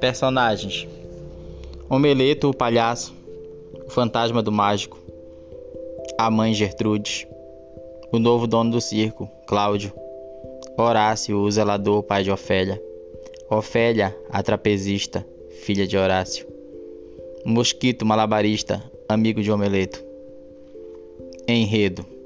Personagens: Omeleto, o palhaço, o fantasma do mágico, a mãe Gertrudes, o novo dono do circo, Cláudio, Horácio, o zelador, pai de Ofélia, Ofélia, a trapezista, filha de Horácio. Mosquito, malabarista, amigo de Omeleto. Enredo